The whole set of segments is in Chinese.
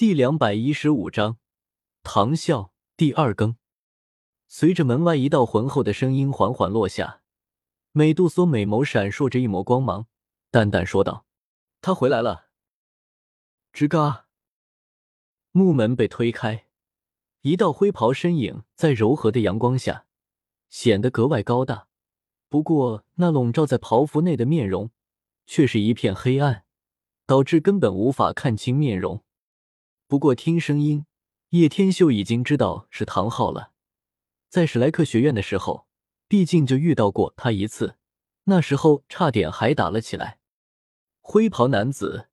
第两百一十五章，唐啸第二更。随着门外一道浑厚的声音缓缓落下，美杜莎美眸闪烁着一抹光芒，淡淡说道：“他回来了。”吱嘎，木门被推开，一道灰袍身影在柔和的阳光下显得格外高大。不过，那笼罩在袍服内的面容却是一片黑暗，导致根本无法看清面容。不过听声音，叶天秀已经知道是唐昊了。在史莱克学院的时候，毕竟就遇到过他一次，那时候差点还打了起来。灰袍男子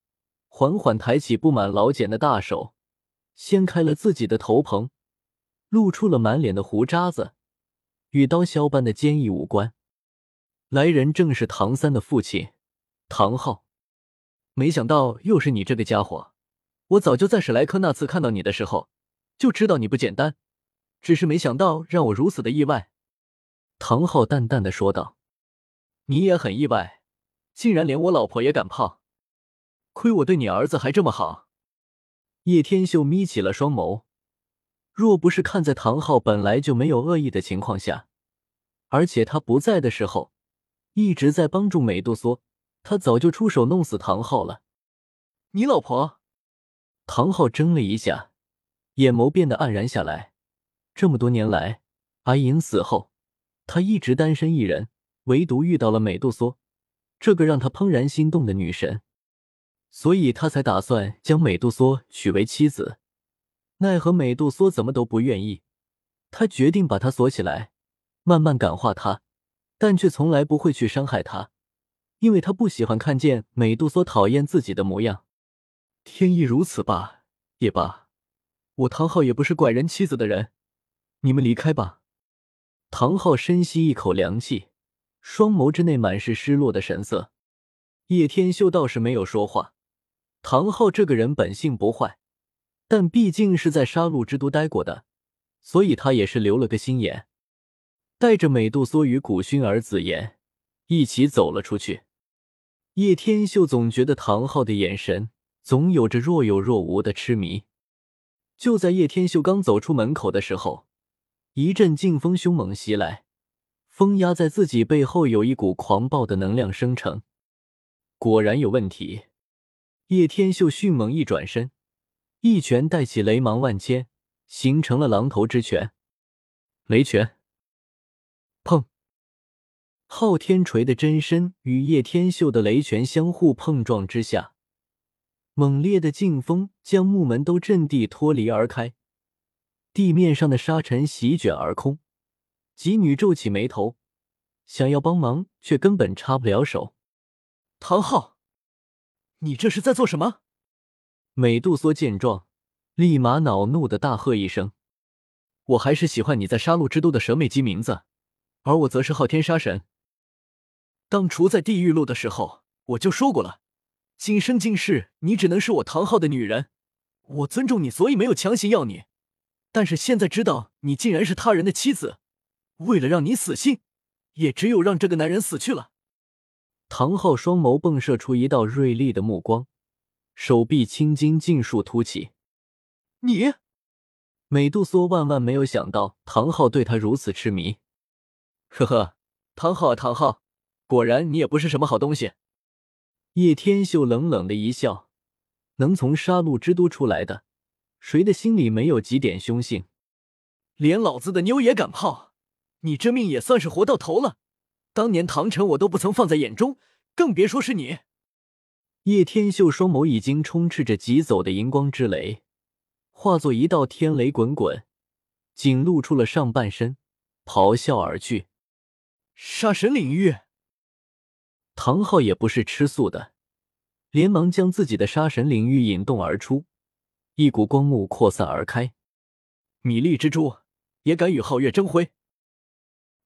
缓缓抬起布满老茧的大手，掀开了自己的头棚，露出了满脸的胡渣子与刀削般的坚毅五官。来人正是唐三的父亲唐昊。没想到又是你这个家伙。我早就在史莱克那次看到你的时候，就知道你不简单，只是没想到让我如此的意外。”唐昊淡淡的说道，“你也很意外，竟然连我老婆也敢泡，亏我对你儿子还这么好。”叶天秀眯起了双眸，若不是看在唐昊本来就没有恶意的情况下，而且他不在的时候，一直在帮助美杜莎，他早就出手弄死唐昊了。你老婆？唐昊怔了一下，眼眸变得黯然下来。这么多年来，阿银死后，他一直单身一人，唯独遇到了美杜莎，这个让他怦然心动的女神，所以他才打算将美杜莎娶为妻子。奈何美杜莎怎么都不愿意，他决定把她锁起来，慢慢感化她，但却从来不会去伤害她，因为他不喜欢看见美杜莎讨厌自己的模样。天意如此吧，也罢，我唐昊也不是拐人妻子的人，你们离开吧。唐昊深吸一口凉气，双眸之内满是失落的神色。叶天秀倒是没有说话。唐昊这个人本性不坏，但毕竟是在杀戮之都待过的，所以他也是留了个心眼，带着美杜莎与古薰儿、紫妍一起走了出去。叶天秀总觉得唐昊的眼神。总有着若有若无的痴迷。就在叶天秀刚走出门口的时候，一阵劲风凶猛袭来，风压在自己背后，有一股狂暴的能量生成。果然有问题。叶天秀迅猛一转身，一拳带起雷芒万千，形成了狼头之拳。雷拳。砰！昊天锤的真身与叶天秀的雷拳相互碰撞之下。猛烈的劲风将木门都震地脱离而开，地面上的沙尘席卷而空。吉女皱起眉头，想要帮忙，却根本插不了手。唐昊，你这是在做什么？美杜莎见状，立马恼怒的大喝一声：“我还是喜欢你在杀戮之都的蛇美姬名字，而我则是昊天杀神。当初在地狱路的时候，我就说过了。”今生今世，你只能是我唐昊的女人。我尊重你，所以没有强行要你。但是现在知道你竟然是他人的妻子，为了让你死心，也只有让这个男人死去了。唐昊双眸迸射出一道锐利的目光，手臂青筋尽数凸起。你，美杜莎万万没有想到唐昊对她如此痴迷。呵呵，唐昊啊，唐昊，果然你也不是什么好东西。叶天秀冷冷的一笑，能从杀戮之都出来的，谁的心里没有几点凶性？连老子的妞也敢泡，你这命也算是活到头了。当年唐晨我都不曾放在眼中，更别说是你。叶天秀双眸已经充斥着疾走的荧光之雷，化作一道天雷滚滚，仅露出了上半身，咆哮而去。杀神领域。唐昊也不是吃素的，连忙将自己的杀神领域引动而出，一股光幕扩散而开。米粒蜘蛛也敢与皓月争辉？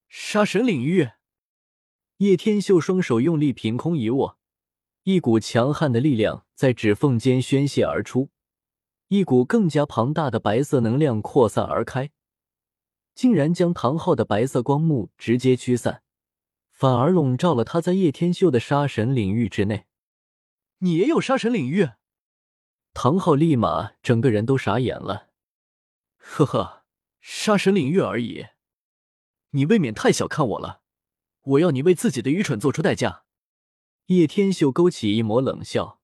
杀神领域！叶天秀双手用力凭空一握，一股强悍的力量在指缝间宣泄而出，一股更加庞大的白色能量扩散而开，竟然将唐昊的白色光幕直接驱散。反而笼罩了他在叶天秀的杀神领域之内。你也有杀神领域？唐昊立马整个人都傻眼了。呵呵，杀神领域而已，你未免太小看我了。我要你为自己的愚蠢做出代价。叶天秀勾起一抹冷笑，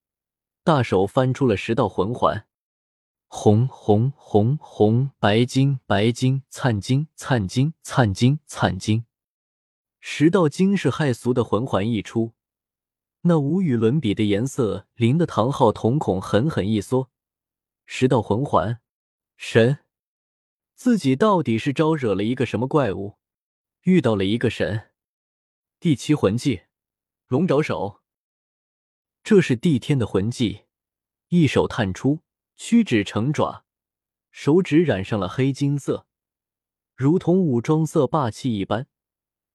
大手翻出了十道魂环，红红红红，白金白金，灿金灿金灿金灿金，十道惊世骇俗的魂环一出。那无与伦比的颜色，令的唐昊瞳孔狠狠一缩。十道魂环，神，自己到底是招惹了一个什么怪物？遇到了一个神。第七魂技，龙爪手。这是帝天的魂技，一手探出，屈指成爪，手指染上了黑金色，如同武装色霸气一般，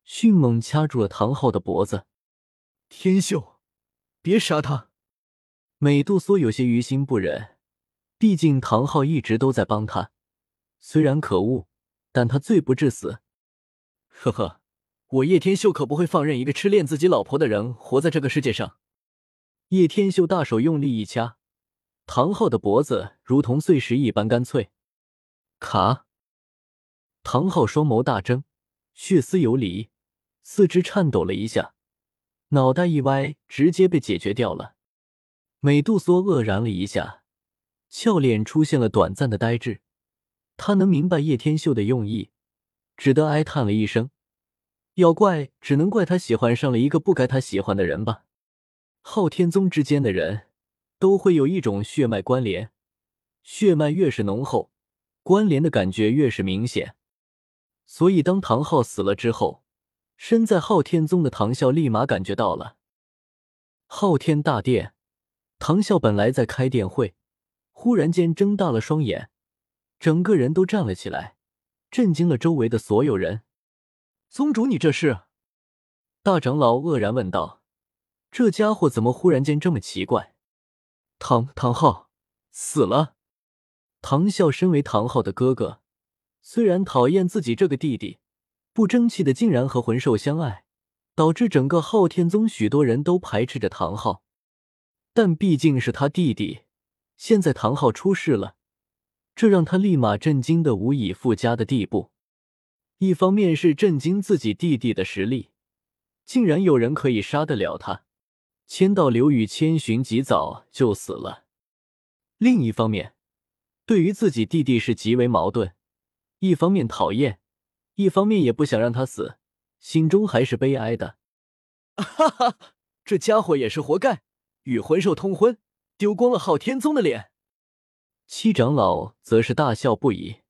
迅猛掐住了唐昊的脖子。天秀。别杀他！美杜莎有些于心不忍，毕竟唐昊一直都在帮他，虽然可恶，但他罪不至死。呵呵，我叶天秀可不会放任一个痴恋自己老婆的人活在这个世界上。叶天秀大手用力一掐，唐昊的脖子如同碎石一般干脆。卡！唐昊双眸大睁，血丝游离，四肢颤抖了一下。脑袋一歪，直接被解决掉了。美杜莎愕然了一下，俏脸出现了短暂的呆滞。他能明白叶天秀的用意，只得哀叹了一声：“要怪，只能怪他喜欢上了一个不该他喜欢的人吧。”昊天宗之间的人都会有一种血脉关联，血脉越是浓厚，关联的感觉越是明显。所以，当唐昊死了之后。身在昊天宗的唐啸立马感觉到了。昊天大殿，唐啸本来在开殿会，忽然间睁大了双眼，整个人都站了起来，震惊了周围的所有人。宗主，你这是？大长老愕然问道：“这家伙怎么忽然间这么奇怪？”唐唐昊死了。唐啸身为唐昊的哥哥，虽然讨厌自己这个弟弟。不争气的竟然和魂兽相爱，导致整个昊天宗许多人都排斥着唐昊。但毕竟是他弟弟，现在唐昊出事了，这让他立马震惊的无以复加的地步。一方面是震惊自己弟弟的实力，竟然有人可以杀得了他；千道流与千寻及早就死了。另一方面，对于自己弟弟是极为矛盾，一方面讨厌。一方面也不想让他死，心中还是悲哀的。哈哈，这家伙也是活该，与魂兽通婚，丢光了昊天宗的脸。七长老则是大笑不已。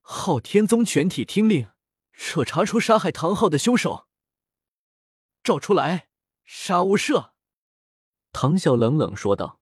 昊天宗全体听令，彻查出杀害唐昊的凶手，照出来，杀无赦。唐啸冷冷说道。